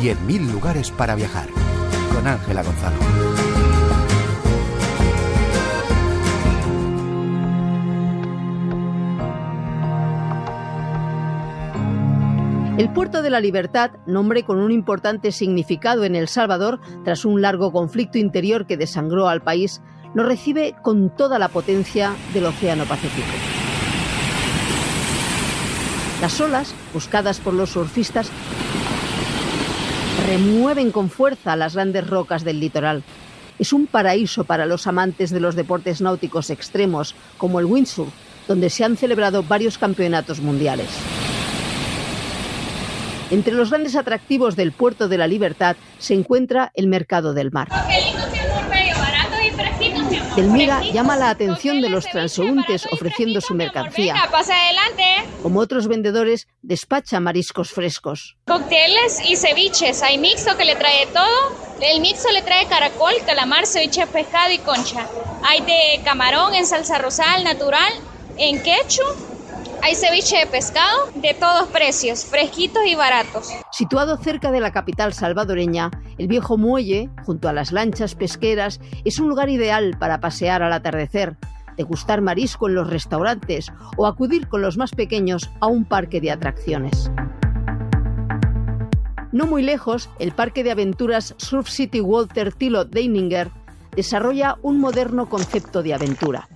10.000 lugares para viajar. Con Ángela Gonzalo. El Puerto de la Libertad, nombre con un importante significado en El Salvador tras un largo conflicto interior que desangró al país, lo recibe con toda la potencia del Océano Pacífico. Las olas, buscadas por los surfistas, remueven con fuerza las grandes rocas del litoral. Es un paraíso para los amantes de los deportes náuticos extremos, como el windsurf, donde se han celebrado varios campeonatos mundiales. Entre los grandes atractivos del Puerto de la Libertad se encuentra el Mercado del Mar. Delmira llama la atención de los transeúntes ofreciendo su mercancía. Pasa adelante. Como otros vendedores, despacha mariscos frescos. Cócteles y ceviches. Hay mixto que le trae todo. El mixto le trae caracol, calamar, ceviche, pescado y concha. Hay de camarón en salsa rosal natural, en quechu hay ceviche de pescado de todos precios, fresquitos y baratos. Situado cerca de la capital salvadoreña, el viejo muelle, junto a las lanchas pesqueras, es un lugar ideal para pasear al atardecer, degustar marisco en los restaurantes o acudir con los más pequeños a un parque de atracciones. No muy lejos, el parque de aventuras Surf City Walter Tilo Deininger desarrolla un moderno concepto de aventura.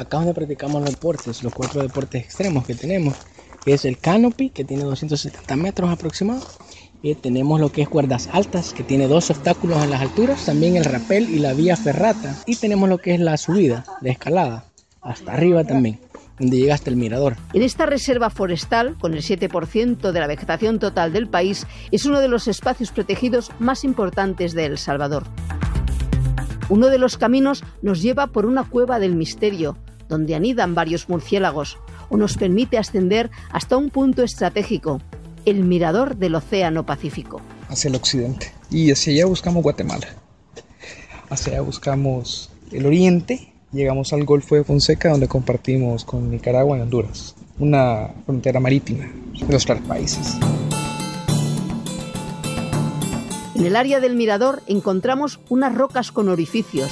Acá donde practicamos los deportes, los cuatro deportes extremos que tenemos, que es el canopy, que tiene 270 metros aproximados. Y tenemos lo que es cuerdas altas, que tiene dos obstáculos en las alturas, también el rapel y la vía ferrata. Y tenemos lo que es la subida, de escalada, hasta arriba también, donde llega hasta el mirador. En esta reserva forestal, con el 7% de la vegetación total del país, es uno de los espacios protegidos más importantes de El Salvador. Uno de los caminos nos lleva por una cueva del misterio, donde anidan varios murciélagos, o nos permite ascender hasta un punto estratégico, el mirador del Océano Pacífico. Hacia el occidente. Y hacia allá buscamos Guatemala. Hacia allá buscamos el oriente. Llegamos al Golfo de Fonseca, donde compartimos con Nicaragua y Honduras. Una frontera marítima de los tres países. En el área del mirador encontramos unas rocas con orificios.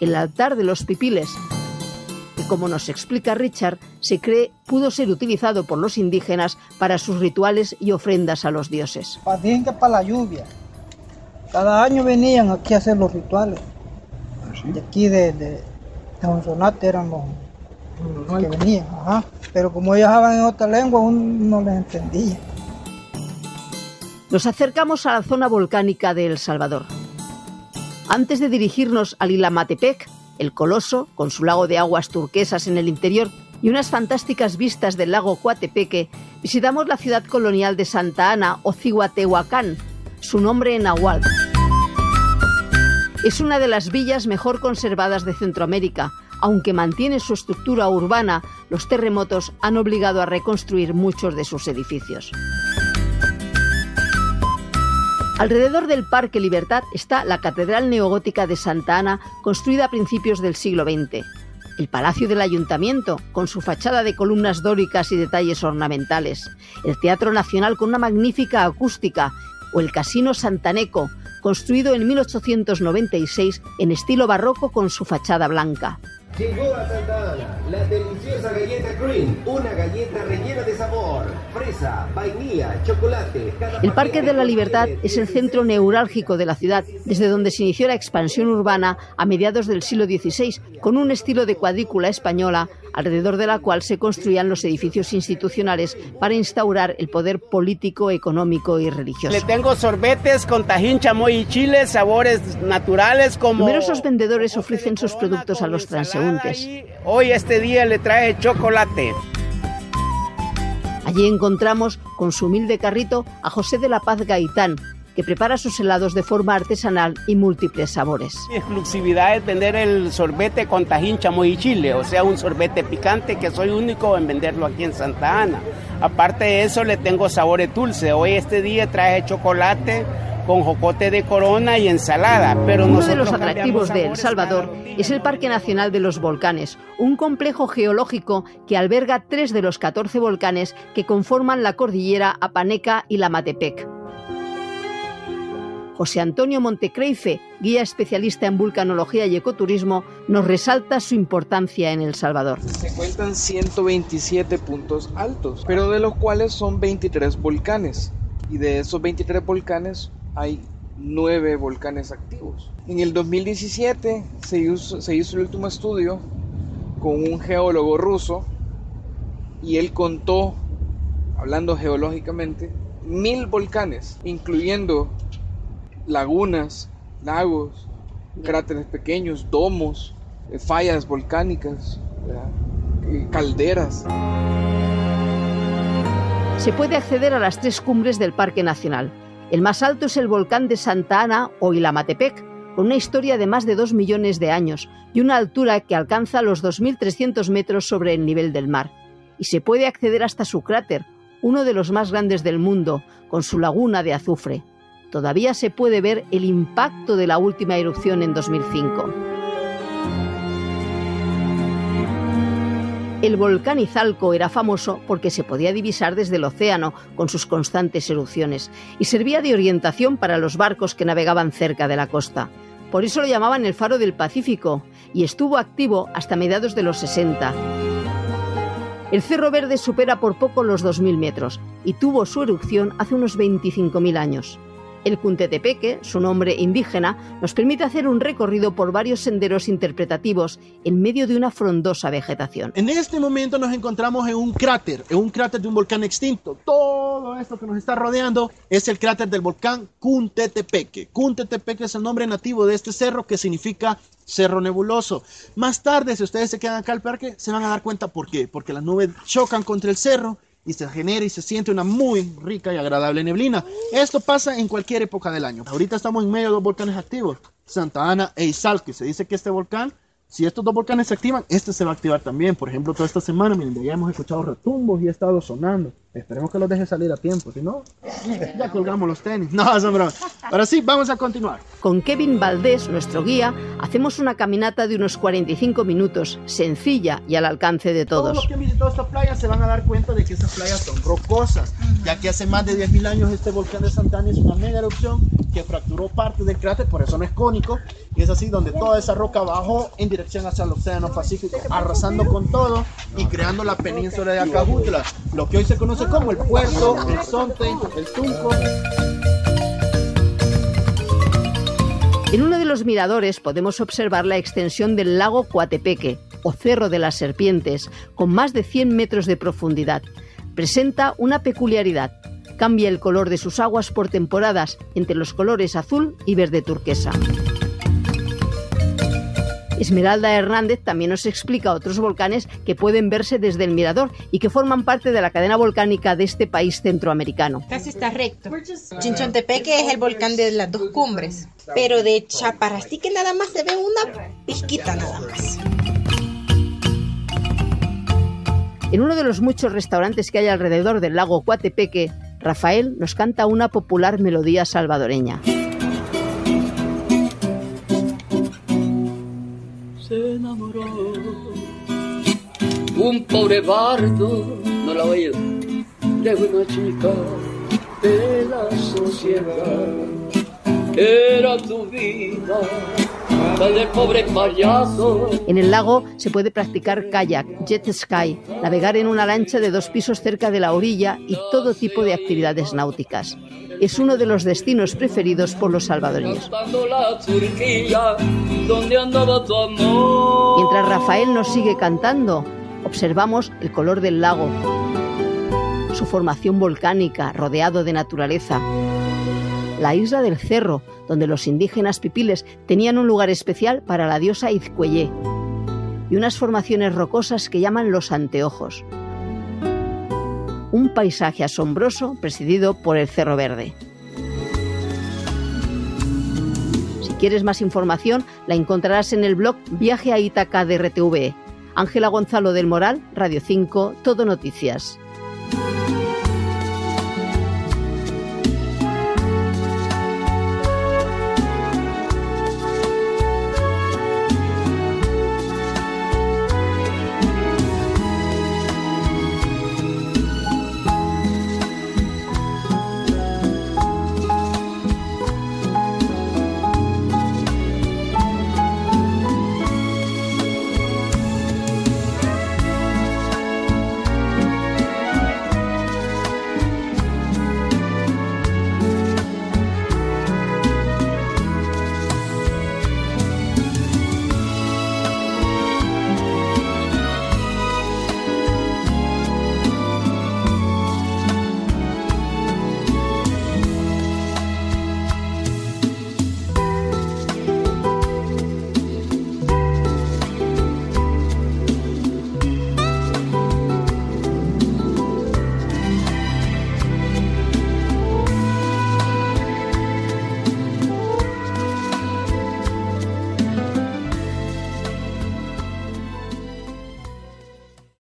El altar de los pipiles, como nos explica Richard, se cree pudo ser utilizado por los indígenas para sus rituales y ofrendas a los dioses. Que para la lluvia. Cada año venían aquí a hacer los rituales. De aquí de, de, de eran los, que venían. Pero como ellos hablan en otra lengua, uno no les entendía. Nos acercamos a la zona volcánica de El Salvador. Antes de dirigirnos al Ilamatepec, el Coloso, con su lago de aguas turquesas en el interior y unas fantásticas vistas del lago Coatepeque, visitamos la ciudad colonial de Santa Ana o Cihuatehuacán, su nombre en Nahuatl. Es una de las villas mejor conservadas de Centroamérica. Aunque mantiene su estructura urbana, los terremotos han obligado a reconstruir muchos de sus edificios. Alrededor del Parque Libertad está la Catedral Neogótica de Santa Ana, construida a principios del siglo XX. El Palacio del Ayuntamiento, con su fachada de columnas dóricas y detalles ornamentales. El Teatro Nacional con una magnífica acústica. O el Casino Santaneco, construido en 1896 en estilo barroco con su fachada blanca. Llegó a Santa Ana la deliciosa galleta Cream, una galleta rellena de sabor, fresa, vainilla, chocolate. El Parque de la Libertad es el centro neurálgico de la ciudad, desde donde se inició la expansión urbana a mediados del siglo XVI, con un estilo de cuadrícula española, alrededor de la cual se construían los edificios institucionales para instaurar el poder político, económico y religioso. Le tengo sorbetes con tajín, chamoy y chile, sabores naturales como... Numerosos vendedores ofrecen sus productos a los transeúntes Hoy este día le trae chocolate. Allí encontramos con su humilde carrito a José de la Paz Gaitán, que prepara sus helados de forma artesanal y múltiples sabores. Mi exclusividad es vender el sorbete con tajín, chamoy y chile, o sea, un sorbete picante que soy único en venderlo aquí en Santa Ana. Aparte de eso, le tengo sabores dulces. Hoy este día traje chocolate, con jocote de corona y ensalada. Pero Uno de los atractivos de El Salvador es el Parque Nacional de los Volcanes, un complejo geológico que alberga tres de los 14 volcanes que conforman la cordillera Apaneca y la Matepec. José Antonio Montecreife, guía especialista en vulcanología y ecoturismo, nos resalta su importancia en El Salvador. Se cuentan 127 puntos altos, pero de los cuales son 23 volcanes. Y de esos 23 volcanes hay 9 volcanes activos. En el 2017 se hizo, se hizo el último estudio con un geólogo ruso y él contó, hablando geológicamente, mil volcanes, incluyendo lagunas, lagos, cráteres pequeños, domos, eh, fallas volcánicas, eh, calderas. Se puede acceder a las tres cumbres del Parque Nacional. El más alto es el volcán de Santa Ana o Ilamatepec, con una historia de más de dos millones de años y una altura que alcanza los 2.300 metros sobre el nivel del mar. Y se puede acceder hasta su cráter, uno de los más grandes del mundo, con su laguna de azufre todavía se puede ver el impacto de la última erupción en 2005. El volcán Izalco era famoso porque se podía divisar desde el océano con sus constantes erupciones y servía de orientación para los barcos que navegaban cerca de la costa. Por eso lo llamaban el Faro del Pacífico y estuvo activo hasta mediados de los 60. El Cerro Verde supera por poco los 2.000 metros y tuvo su erupción hace unos 25.000 años. El Cuntetepeque, su nombre indígena, nos permite hacer un recorrido por varios senderos interpretativos en medio de una frondosa vegetación. En este momento nos encontramos en un cráter, en un cráter de un volcán extinto. Todo esto que nos está rodeando es el cráter del volcán Cuntetepeque. Cuntetepeque es el nombre nativo de este cerro que significa cerro nebuloso. Más tarde, si ustedes se quedan acá al parque, se van a dar cuenta por qué. Porque las nubes chocan contra el cerro y se genera y se siente una muy rica y agradable neblina. Esto pasa en cualquier época del año. Ahorita estamos en medio de dos volcanes activos, Santa Ana e Izal, que se dice que este volcán si estos dos volcanes se activan, este se va a activar también. Por ejemplo, toda esta semana, miren, ya hemos escuchado retumbos y ha estado sonando. Esperemos que los deje salir a tiempo, si no, ya colgamos los tenis. No, son bromas. Ahora sí, vamos a continuar. Con Kevin Valdés, nuestro guía, hacemos una caminata de unos 45 minutos, sencilla y al alcance de todos. Todos los que han visitado esta playa se van a dar cuenta de que estas playas son rocosas, ya que hace más de 10.000 años este volcán de Santana es una mega erupción que fracturó parte del cráter, por eso no es cónico, y es así donde toda esa roca bajó en dirección hacia el Océano Pacífico, arrasando con todo y creando la península de Acajutla, lo que hoy se conoce como el puerto, el Sonte, el Tunco. En uno de los miradores podemos observar la extensión del lago Coatepeque, o Cerro de las Serpientes, con más de 100 metros de profundidad. Presenta una peculiaridad. Cambia el color de sus aguas por temporadas entre los colores azul y verde turquesa. Esmeralda Hernández también nos explica otros volcanes que pueden verse desde el mirador y que forman parte de la cadena volcánica de este país centroamericano. Casi está recto. Chinchontepeque es el volcán de las dos cumbres, pero de Chaparrastique nada más se ve una pizquita nada más. En uno de los muchos restaurantes que hay alrededor del lago Coatepeque, Rafael nos canta una popular melodía salvadoreña. Se enamoró. Un pobre bardo, no la oído, de una chica de la sociedad. Era tu vida. En el lago se puede practicar kayak, jet ski, navegar en una lancha de dos pisos cerca de la orilla y todo tipo de actividades náuticas. Es uno de los destinos preferidos por los salvadoreños. Mientras Rafael nos sigue cantando, observamos el color del lago, su formación volcánica rodeado de naturaleza, la isla del Cerro, donde los indígenas pipiles tenían un lugar especial para la diosa Izcuellé, y unas formaciones rocosas que llaman los anteojos un paisaje asombroso presidido por el Cerro Verde. Si quieres más información, la encontrarás en el blog Viaje a Ítaca de RTV. Ángela Gonzalo del Moral, Radio 5, Todo Noticias.